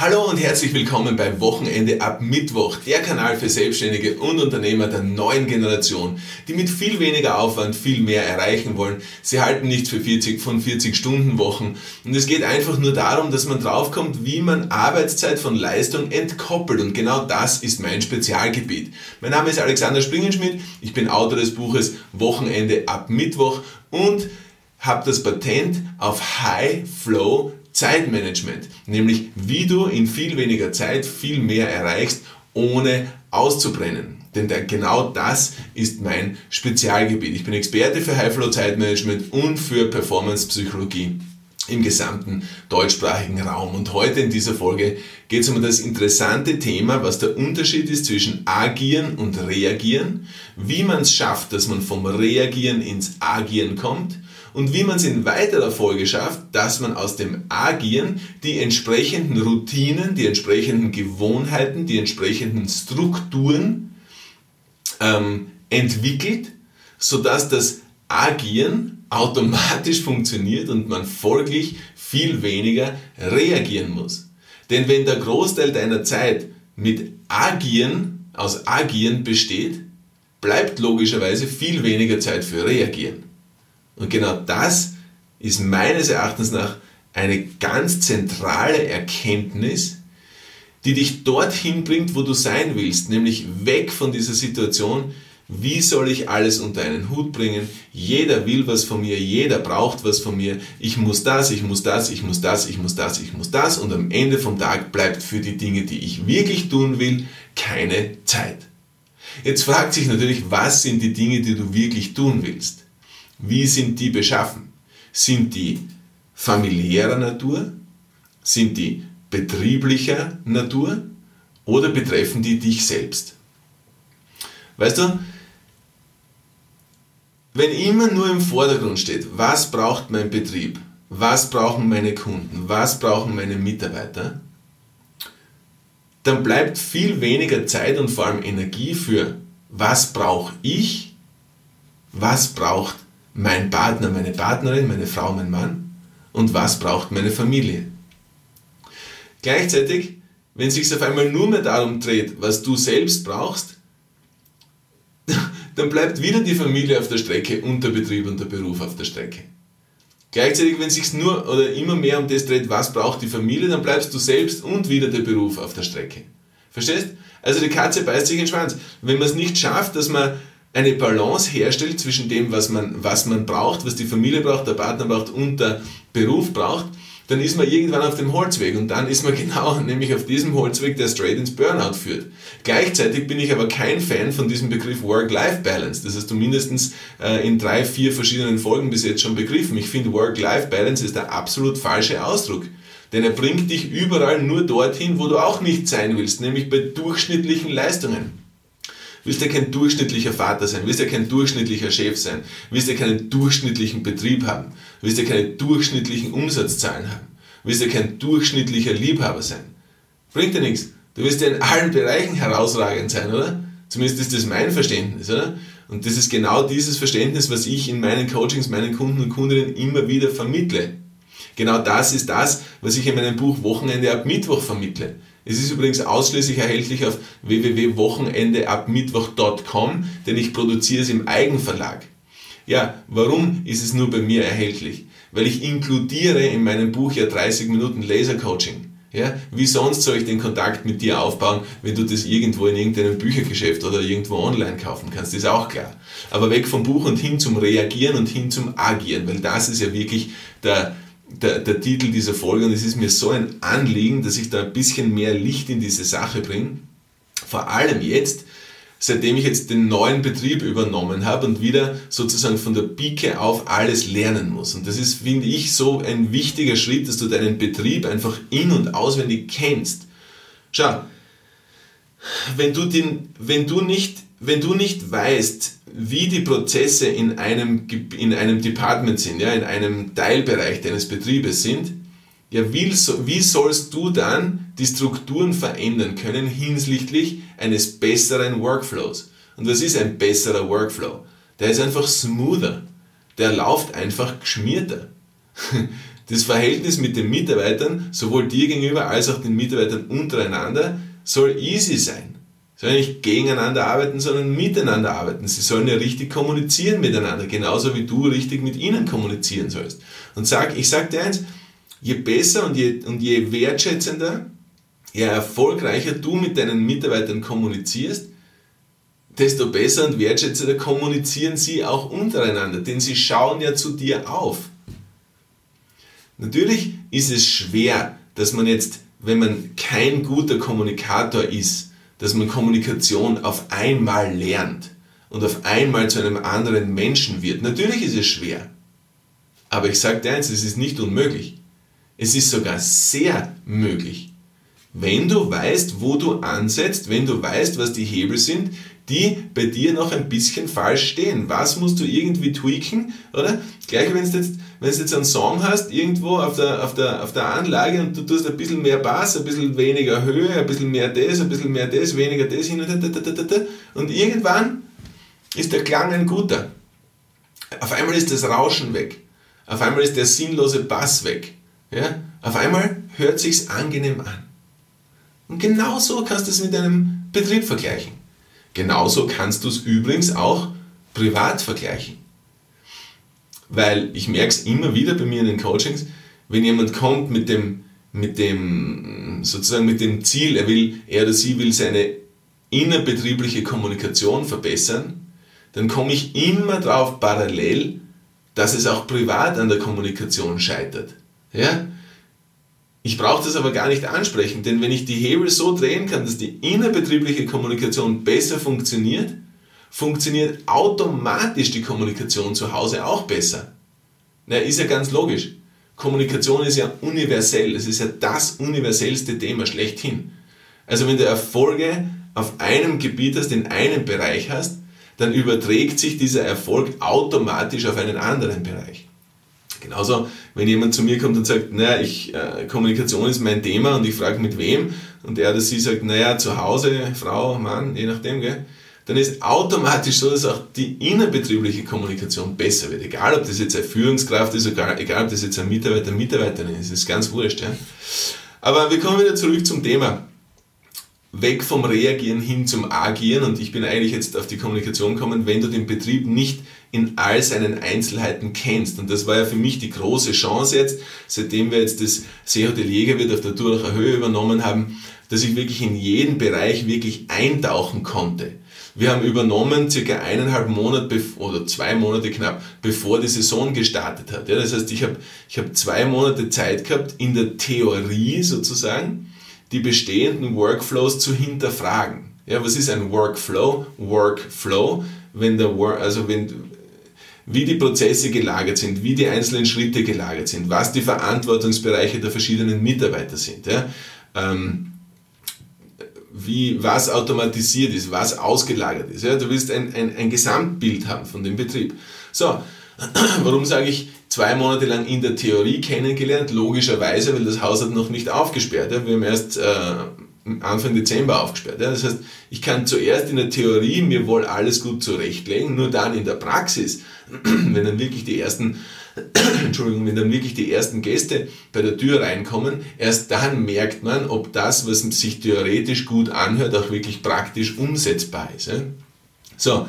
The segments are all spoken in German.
Hallo und herzlich willkommen bei Wochenende ab Mittwoch, der Kanal für Selbstständige und Unternehmer der neuen Generation, die mit viel weniger Aufwand viel mehr erreichen wollen. Sie halten nichts für 40 von 40 Stunden Wochen und es geht einfach nur darum, dass man draufkommt, wie man Arbeitszeit von Leistung entkoppelt und genau das ist mein Spezialgebiet. Mein Name ist Alexander Springenschmidt, ich bin Autor des Buches Wochenende ab Mittwoch und habe das Patent auf High Flow Zeitmanagement, nämlich wie du in viel weniger Zeit viel mehr erreichst, ohne auszubrennen. Denn genau das ist mein Spezialgebiet. Ich bin Experte für High-Flow-Zeitmanagement und für Performance-Psychologie im gesamten deutschsprachigen Raum. Und heute in dieser Folge geht es um das interessante Thema, was der Unterschied ist zwischen Agieren und Reagieren, wie man es schafft, dass man vom Reagieren ins Agieren kommt und wie man es in weiterer Folge schafft, dass man aus dem Agieren die entsprechenden Routinen, die entsprechenden Gewohnheiten, die entsprechenden Strukturen ähm, entwickelt, sodass das Agieren automatisch funktioniert und man folglich viel weniger reagieren muss. Denn wenn der Großteil deiner Zeit mit Agieren, aus Agieren besteht, bleibt logischerweise viel weniger Zeit für Reagieren. Und genau das ist meines Erachtens nach eine ganz zentrale Erkenntnis, die dich dorthin bringt, wo du sein willst, nämlich weg von dieser Situation, wie soll ich alles unter einen Hut bringen? Jeder will was von mir, jeder braucht was von mir. Ich muss das, ich muss das, ich muss das, ich muss das, ich muss das. Und am Ende vom Tag bleibt für die Dinge, die ich wirklich tun will, keine Zeit. Jetzt fragt sich natürlich, was sind die Dinge, die du wirklich tun willst? Wie sind die beschaffen? Sind die familiärer Natur? Sind die betrieblicher Natur? Oder betreffen die dich selbst? Weißt du, wenn immer nur im Vordergrund steht, was braucht mein Betrieb, was brauchen meine Kunden, was brauchen meine Mitarbeiter, dann bleibt viel weniger Zeit und vor allem Energie für, was brauche ich, was braucht mein Partner, meine Partnerin, meine Frau, mein Mann und was braucht meine Familie. Gleichzeitig, wenn es sich auf einmal nur mehr darum dreht, was du selbst brauchst, dann bleibt wieder die Familie auf der Strecke und der Betrieb und der Beruf auf der Strecke. Gleichzeitig, wenn es sich nur oder immer mehr um das dreht, was braucht die Familie, dann bleibst du selbst und wieder der Beruf auf der Strecke. Verstehst? Also die Katze beißt sich in den Schwanz. Wenn man es nicht schafft, dass man eine Balance herstellt zwischen dem, was man, was man braucht, was die Familie braucht, der Partner braucht und der Beruf braucht, dann ist man irgendwann auf dem Holzweg und dann ist man genau nämlich auf diesem Holzweg, der straight ins Burnout führt. Gleichzeitig bin ich aber kein Fan von diesem Begriff Work-Life-Balance. Das hast du mindestens äh, in drei, vier verschiedenen Folgen bis jetzt schon begriffen. Ich finde Work-Life-Balance ist der absolut falsche Ausdruck. Denn er bringt dich überall nur dorthin, wo du auch nicht sein willst, nämlich bei durchschnittlichen Leistungen willst ja kein durchschnittlicher Vater sein, willst ja kein durchschnittlicher Chef sein, willst ja keinen durchschnittlichen Betrieb haben, willst ja keine durchschnittlichen Umsatzzahlen haben, willst ja kein durchschnittlicher Liebhaber sein. Bringt dir nichts. Du wirst ja in allen Bereichen herausragend sein, oder? Zumindest ist das mein Verständnis, oder? Und das ist genau dieses Verständnis, was ich in meinen Coachings meinen Kunden und Kundinnen immer wieder vermittle. Genau das ist das, was ich in meinem Buch Wochenende ab Mittwoch vermittle. Es ist übrigens ausschließlich erhältlich auf www.wochenendeabmittwoch.com, denn ich produziere es im Eigenverlag. Ja, warum ist es nur bei mir erhältlich? Weil ich inkludiere in meinem Buch ja 30 Minuten Lasercoaching. Ja, wie sonst soll ich den Kontakt mit dir aufbauen, wenn du das irgendwo in irgendeinem Büchergeschäft oder irgendwo online kaufen kannst? Das ist auch klar. Aber weg vom Buch und hin zum Reagieren und hin zum Agieren, weil das ist ja wirklich der, der, der Titel dieser Folge und es ist mir so ein Anliegen, dass ich da ein bisschen mehr Licht in diese Sache bringe. Vor allem jetzt, seitdem ich jetzt den neuen Betrieb übernommen habe und wieder sozusagen von der Pike auf alles lernen muss. Und das ist, finde ich, so ein wichtiger Schritt, dass du deinen Betrieb einfach in- und auswendig kennst. Schau, wenn du, den, wenn du, nicht, wenn du nicht weißt, wie die Prozesse in einem, in einem Department sind, ja, in einem Teilbereich deines Betriebes sind, ja, wie, wie sollst du dann die Strukturen verändern können hinsichtlich eines besseren Workflows? Und was ist ein besserer Workflow? Der ist einfach smoother. Der läuft einfach geschmierter. Das Verhältnis mit den Mitarbeitern, sowohl dir gegenüber als auch den Mitarbeitern untereinander, soll easy sein. Sollen nicht gegeneinander arbeiten, sondern miteinander arbeiten. Sie sollen ja richtig kommunizieren miteinander, genauso wie du richtig mit ihnen kommunizieren sollst. Und sag, ich sag dir eins, je besser und je, und je wertschätzender, je erfolgreicher du mit deinen Mitarbeitern kommunizierst, desto besser und wertschätzender kommunizieren sie auch untereinander, denn sie schauen ja zu dir auf. Natürlich ist es schwer, dass man jetzt, wenn man kein guter Kommunikator ist, dass man Kommunikation auf einmal lernt und auf einmal zu einem anderen Menschen wird. Natürlich ist es schwer. Aber ich sage dir eins, es ist nicht unmöglich. Es ist sogar sehr möglich. Wenn du weißt, wo du ansetzt, wenn du weißt, was die Hebel sind, die bei dir noch ein bisschen falsch stehen. Was musst du irgendwie tweaken, oder? Gleich wenn du jetzt, wenn du jetzt einen Song hast, irgendwo auf der, auf, der, auf der Anlage und du tust ein bisschen mehr Bass, ein bisschen weniger Höhe, ein bisschen mehr das, ein bisschen mehr das, weniger das hin und da, und irgendwann ist der Klang ein guter. Auf einmal ist das Rauschen weg. Auf einmal ist der sinnlose Bass weg. Ja? Auf einmal hört sich's angenehm an. Und genauso kannst du es mit deinem Betrieb vergleichen. Genauso kannst du es übrigens auch privat vergleichen. Weil ich merke es immer wieder bei mir in den Coachings, wenn jemand kommt mit dem, mit dem, sozusagen mit dem Ziel, er will, er oder sie will seine innerbetriebliche Kommunikation verbessern, dann komme ich immer drauf parallel, dass es auch privat an der Kommunikation scheitert. Ja? Ich brauche das aber gar nicht ansprechen, denn wenn ich die Hebel so drehen kann, dass die innerbetriebliche Kommunikation besser funktioniert, funktioniert automatisch die Kommunikation zu Hause auch besser. Na, ist ja ganz logisch. Kommunikation ist ja universell. Es ist ja das universellste Thema schlechthin. Also wenn du Erfolge auf einem Gebiet hast, in einem Bereich hast, dann überträgt sich dieser Erfolg automatisch auf einen anderen Bereich. Genauso, wenn jemand zu mir kommt und sagt, naja, ich, äh, Kommunikation ist mein Thema und ich frage mit wem und er oder sie sagt, naja, zu Hause, Frau, Mann, je nachdem, gell, dann ist automatisch so, dass auch die innerbetriebliche Kommunikation besser wird. Egal, ob das jetzt eine Führungskraft ist, egal, ob das jetzt ein Mitarbeiter, Mitarbeiterin ist, ist ganz wurscht. Ja. Aber wir kommen wieder zurück zum Thema. Weg vom Reagieren hin zum Agieren und ich bin eigentlich jetzt auf die Kommunikation gekommen, wenn du den Betrieb nicht in all seinen Einzelheiten kennst. Und das war ja für mich die große Chance jetzt, seitdem wir jetzt das Seehotelier wird auf der Duracher Höhe übernommen haben, dass ich wirklich in jeden Bereich wirklich eintauchen konnte. Wir haben übernommen circa eineinhalb Monate oder zwei Monate knapp, bevor die Saison gestartet hat. Ja, das heißt, ich habe ich hab zwei Monate Zeit gehabt, in der Theorie sozusagen die bestehenden Workflows zu hinterfragen. Ja, was ist ein Workflow? Workflow, wenn der Work, also wenn, wie die Prozesse gelagert sind, wie die einzelnen Schritte gelagert sind, was die Verantwortungsbereiche der verschiedenen Mitarbeiter sind. Ja? Ähm, wie, was automatisiert ist, was ausgelagert ist. Ja? Du willst ein, ein, ein Gesamtbild haben von dem Betrieb. So, warum sage ich zwei Monate lang in der Theorie kennengelernt? Logischerweise, weil das Haus hat noch nicht aufgesperrt. Ja? Wir haben erst äh, Anfang Dezember aufgesperrt. Ja? Das heißt, ich kann zuerst in der Theorie mir wohl alles gut zurechtlegen, nur dann in der Praxis, wenn dann wirklich die ersten Entschuldigung, wenn dann wirklich die ersten Gäste bei der Tür reinkommen, erst dann merkt man, ob das, was sich theoretisch gut anhört, auch wirklich praktisch umsetzbar ist. So,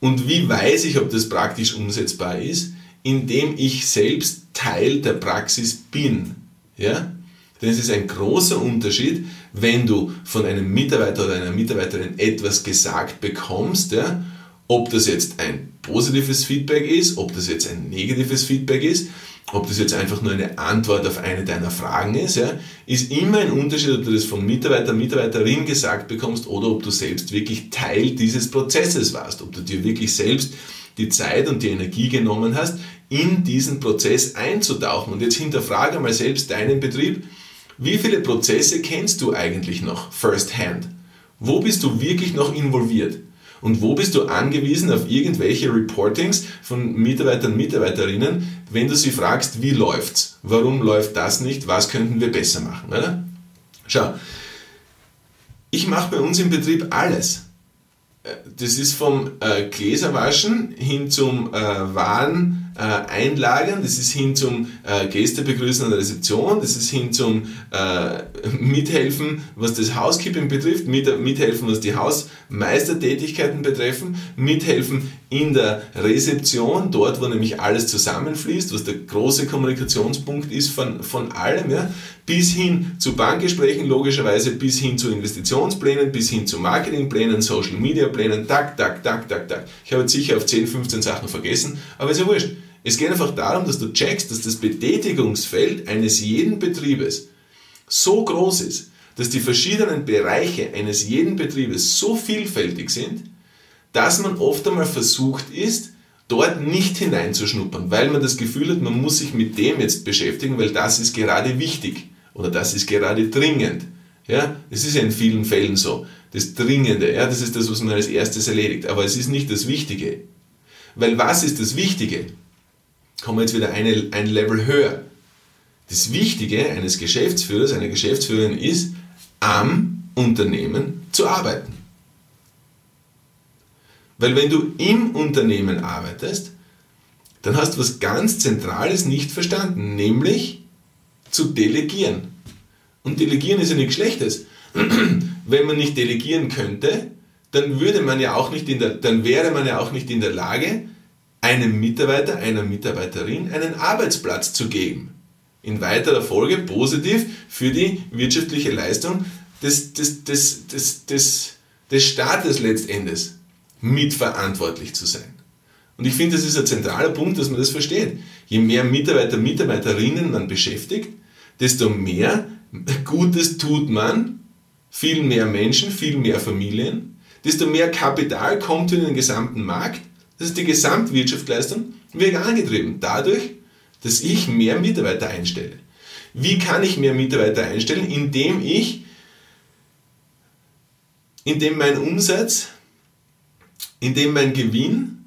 und wie weiß ich, ob das praktisch umsetzbar ist? Indem ich selbst Teil der Praxis bin. Ja? Denn es ist ein großer Unterschied, wenn du von einem Mitarbeiter oder einer Mitarbeiterin etwas gesagt bekommst, ja, ob das jetzt ein positives Feedback ist, ob das jetzt ein negatives Feedback ist, ob das jetzt einfach nur eine Antwort auf eine deiner Fragen ist, ja, ist immer ein Unterschied, ob du das vom Mitarbeiter, Mitarbeiterin gesagt bekommst oder ob du selbst wirklich Teil dieses Prozesses warst, ob du dir wirklich selbst die Zeit und die Energie genommen hast, in diesen Prozess einzutauchen. Und jetzt hinterfrage mal selbst deinen Betrieb, wie viele Prozesse kennst du eigentlich noch first hand? Wo bist du wirklich noch involviert? Und wo bist du angewiesen auf irgendwelche Reportings von Mitarbeitern und Mitarbeiterinnen, wenn du sie fragst, wie läuft's? Warum läuft das nicht? Was könnten wir besser machen? Oder? Schau, ich mache bei uns im Betrieb alles. Äh, das ist vom äh, Gläserwaschen hin zum äh, Waren äh, Einlagern, das ist hin zum äh, Gäste begrüßen an der Rezeption, das ist hin zum äh, Mithelfen, was das Housekeeping betrifft, mit, mithelfen, was die Hausmeistertätigkeiten betreffen, mithelfen in der Rezeption, dort, wo nämlich alles zusammenfließt, was der große Kommunikationspunkt ist von, von allem, ja, bis hin zu Bankgesprächen, logischerweise bis hin zu Investitionsplänen, bis hin zu Marketingplänen, Social Media Plänen, tak, tak, tak, tak, tak. Ich habe jetzt sicher auf 10, 15 Sachen vergessen, aber ist ja wurscht. Es geht einfach darum, dass du checkst, dass das Betätigungsfeld eines jeden Betriebes so groß ist, dass die verschiedenen Bereiche eines jeden Betriebes so vielfältig sind, dass man oft einmal versucht ist, dort nicht hineinzuschnuppern, weil man das Gefühl hat, man muss sich mit dem jetzt beschäftigen, weil das ist gerade wichtig oder das ist gerade dringend. Ja, es ist ja in vielen Fällen so. Das Dringende, ja, das ist das, was man als erstes erledigt. Aber es ist nicht das Wichtige. Weil was ist das Wichtige? Kommen wir jetzt wieder eine, ein Level höher. Das Wichtige eines Geschäftsführers, einer Geschäftsführerin ist, am Unternehmen zu arbeiten. Weil wenn du im Unternehmen arbeitest, dann hast du was ganz Zentrales nicht verstanden, nämlich zu delegieren. Und delegieren ist ja nichts Schlechtes. wenn man nicht delegieren könnte, dann würde man ja auch nicht in der, dann wäre man ja auch nicht in der Lage, einem Mitarbeiter, einer Mitarbeiterin einen Arbeitsplatz zu geben. In weiterer Folge positiv für die wirtschaftliche Leistung des, des, des, des, des, des Staates letztendlich mitverantwortlich zu sein. Und ich finde, das ist ein zentraler Punkt, dass man das versteht. Je mehr Mitarbeiter, Mitarbeiterinnen man beschäftigt, desto mehr Gutes tut man, viel mehr Menschen, viel mehr Familien, desto mehr Kapital kommt in den gesamten Markt, das ist die Gesamtwirtschaftsleistung, wird angetrieben. Dadurch, dass ich mehr Mitarbeiter einstelle. Wie kann ich mehr Mitarbeiter einstellen? Indem ich, indem mein Umsatz indem mein Gewinn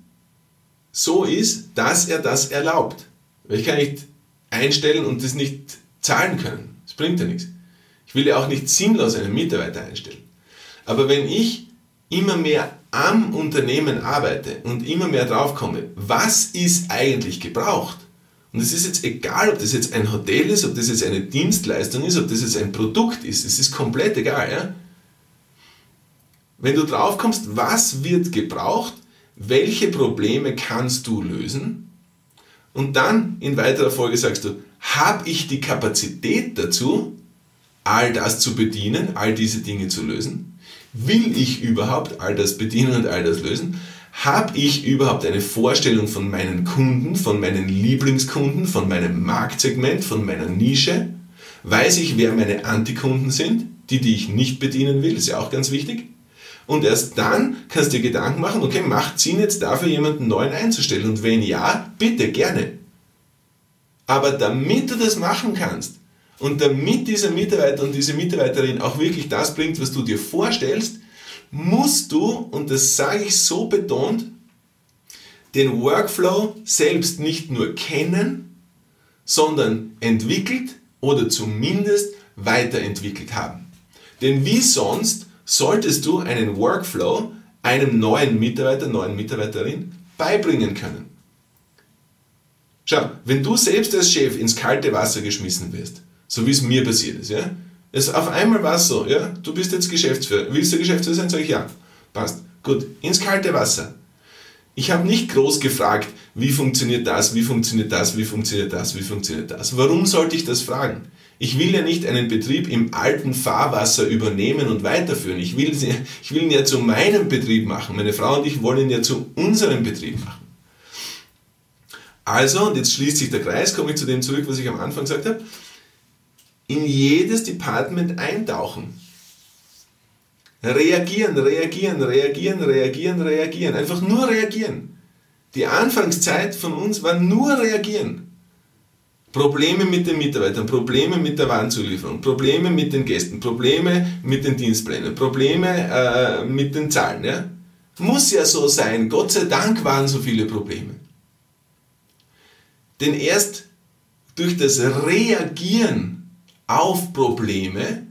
so ist, dass er das erlaubt. Weil ich kann nicht einstellen und das nicht zahlen können. Das bringt ja nichts. Ich will ja auch nicht sinnlos einen Mitarbeiter einstellen. Aber wenn ich immer mehr am Unternehmen arbeite und immer mehr draufkomme, was ist eigentlich gebraucht? Und es ist jetzt egal, ob das jetzt ein Hotel ist, ob das jetzt eine Dienstleistung ist, ob das jetzt ein Produkt ist, es ist komplett egal. Ja? Wenn du drauf kommst, was wird gebraucht, welche Probleme kannst du lösen und dann in weiterer Folge sagst du, habe ich die Kapazität dazu, all das zu bedienen, all diese Dinge zu lösen? Will ich überhaupt all das bedienen und all das lösen? Habe ich überhaupt eine Vorstellung von meinen Kunden, von meinen Lieblingskunden, von meinem Marktsegment, von meiner Nische? Weiß ich, wer meine Antikunden sind? Die, die ich nicht bedienen will, ist ja auch ganz wichtig. Und erst dann kannst du dir Gedanken machen, okay, macht Sinn jetzt dafür jemanden neuen einzustellen? Und wenn ja, bitte, gerne. Aber damit du das machen kannst und damit dieser Mitarbeiter und diese Mitarbeiterin auch wirklich das bringt, was du dir vorstellst, musst du, und das sage ich so betont, den Workflow selbst nicht nur kennen, sondern entwickelt oder zumindest weiterentwickelt haben. Denn wie sonst solltest du einen Workflow einem neuen Mitarbeiter, neuen Mitarbeiterin beibringen können. Schau, wenn du selbst als Chef ins kalte Wasser geschmissen wirst, so wie es mir passiert ist, ja, es auf einmal war es so, ja, du bist jetzt Geschäftsführer, willst du Geschäftsführer sein? Sag ich ja, passt, gut, ins kalte Wasser. Ich habe nicht groß gefragt, wie funktioniert das, wie funktioniert das, wie funktioniert das, wie funktioniert das. Warum sollte ich das fragen? Ich will ja nicht einen Betrieb im alten Fahrwasser übernehmen und weiterführen. Ich will, ich will ihn ja zu meinem Betrieb machen. Meine Frau und ich wollen ihn ja zu unserem Betrieb machen. Also, und jetzt schließt sich der Kreis, komme ich zu dem zurück, was ich am Anfang gesagt habe, in jedes Department eintauchen. Reagieren, reagieren, reagieren, reagieren, reagieren. Einfach nur reagieren. Die Anfangszeit von uns war nur reagieren. Probleme mit den Mitarbeitern, Probleme mit der Warenzulieferung, Probleme mit den Gästen, Probleme mit den Dienstplänen, Probleme äh, mit den Zahlen. Ja? Muss ja so sein. Gott sei Dank waren so viele Probleme. Denn erst durch das Reagieren auf Probleme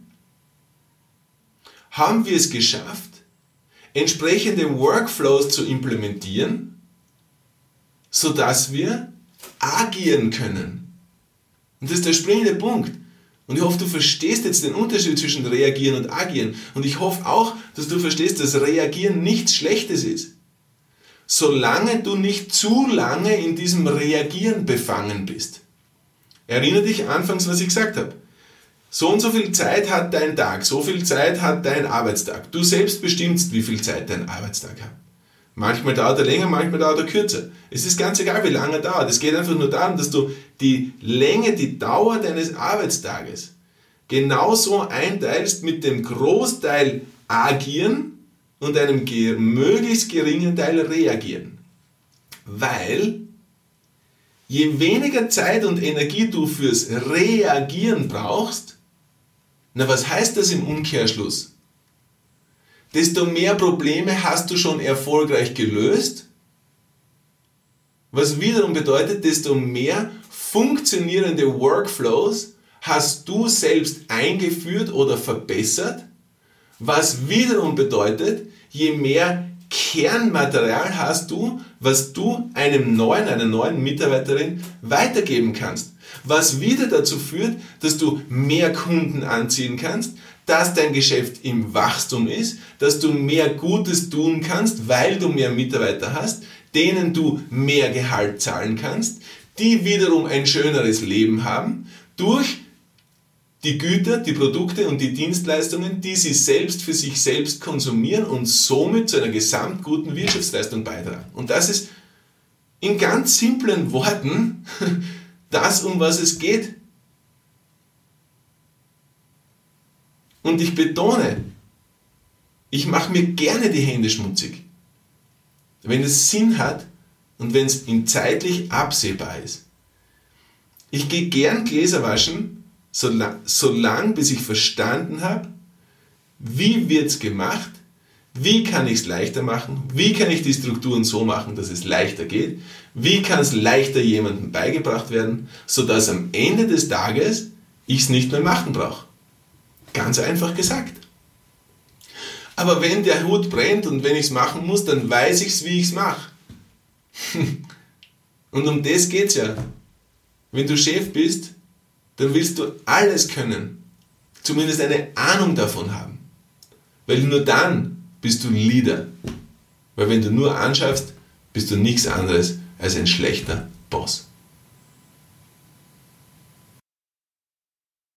haben wir es geschafft, entsprechende Workflows zu implementieren, sodass wir agieren können. Und das ist der springende Punkt. Und ich hoffe, du verstehst jetzt den Unterschied zwischen reagieren und agieren. Und ich hoffe auch, dass du verstehst, dass reagieren nichts Schlechtes ist. Solange du nicht zu lange in diesem Reagieren befangen bist. Erinnere dich anfangs, was ich gesagt habe. So und so viel Zeit hat dein Tag, so viel Zeit hat dein Arbeitstag. Du selbst bestimmst, wie viel Zeit dein Arbeitstag hat. Manchmal dauert er länger, manchmal dauert er kürzer. Es ist ganz egal, wie lange er dauert. Es geht einfach nur darum, dass du die Länge, die Dauer deines Arbeitstages genauso einteilst mit dem Großteil agieren und einem möglichst geringen Teil reagieren. Weil je weniger Zeit und Energie du fürs Reagieren brauchst, na, was heißt das im Umkehrschluss? Desto mehr Probleme hast du schon erfolgreich gelöst, was wiederum bedeutet, desto mehr funktionierende Workflows hast du selbst eingeführt oder verbessert, was wiederum bedeutet, je mehr Kernmaterial hast du, was du einem neuen, einer neuen Mitarbeiterin weitergeben kannst. Was wieder dazu führt, dass du mehr Kunden anziehen kannst, dass dein Geschäft im Wachstum ist, dass du mehr Gutes tun kannst, weil du mehr Mitarbeiter hast, denen du mehr Gehalt zahlen kannst, die wiederum ein schöneres Leben haben, durch die Güter, die Produkte und die Dienstleistungen, die sie selbst für sich selbst konsumieren und somit zu einer gesamt guten Wirtschaftsleistung beitragen. Und das ist in ganz simplen Worten das, um was es geht. Und ich betone, ich mache mir gerne die Hände schmutzig, wenn es Sinn hat und wenn es in zeitlich absehbar ist. Ich gehe gern Gläser waschen, solange so lang, bis ich verstanden habe, wie wird es gemacht, wie kann ich es leichter machen, wie kann ich die Strukturen so machen, dass es leichter geht, wie kann es leichter jemandem beigebracht werden, sodass am Ende des Tages ich es nicht mehr machen brauche. Ganz einfach gesagt. Aber wenn der Hut brennt und wenn ich es machen muss, dann weiß ich es, wie ich es mache. und um das geht es ja. Wenn du Chef bist, dann willst du alles können. Zumindest eine Ahnung davon haben. Weil nur dann bist du Leader. Weil wenn du nur anschaffst, bist du nichts anderes als ein schlechter Boss.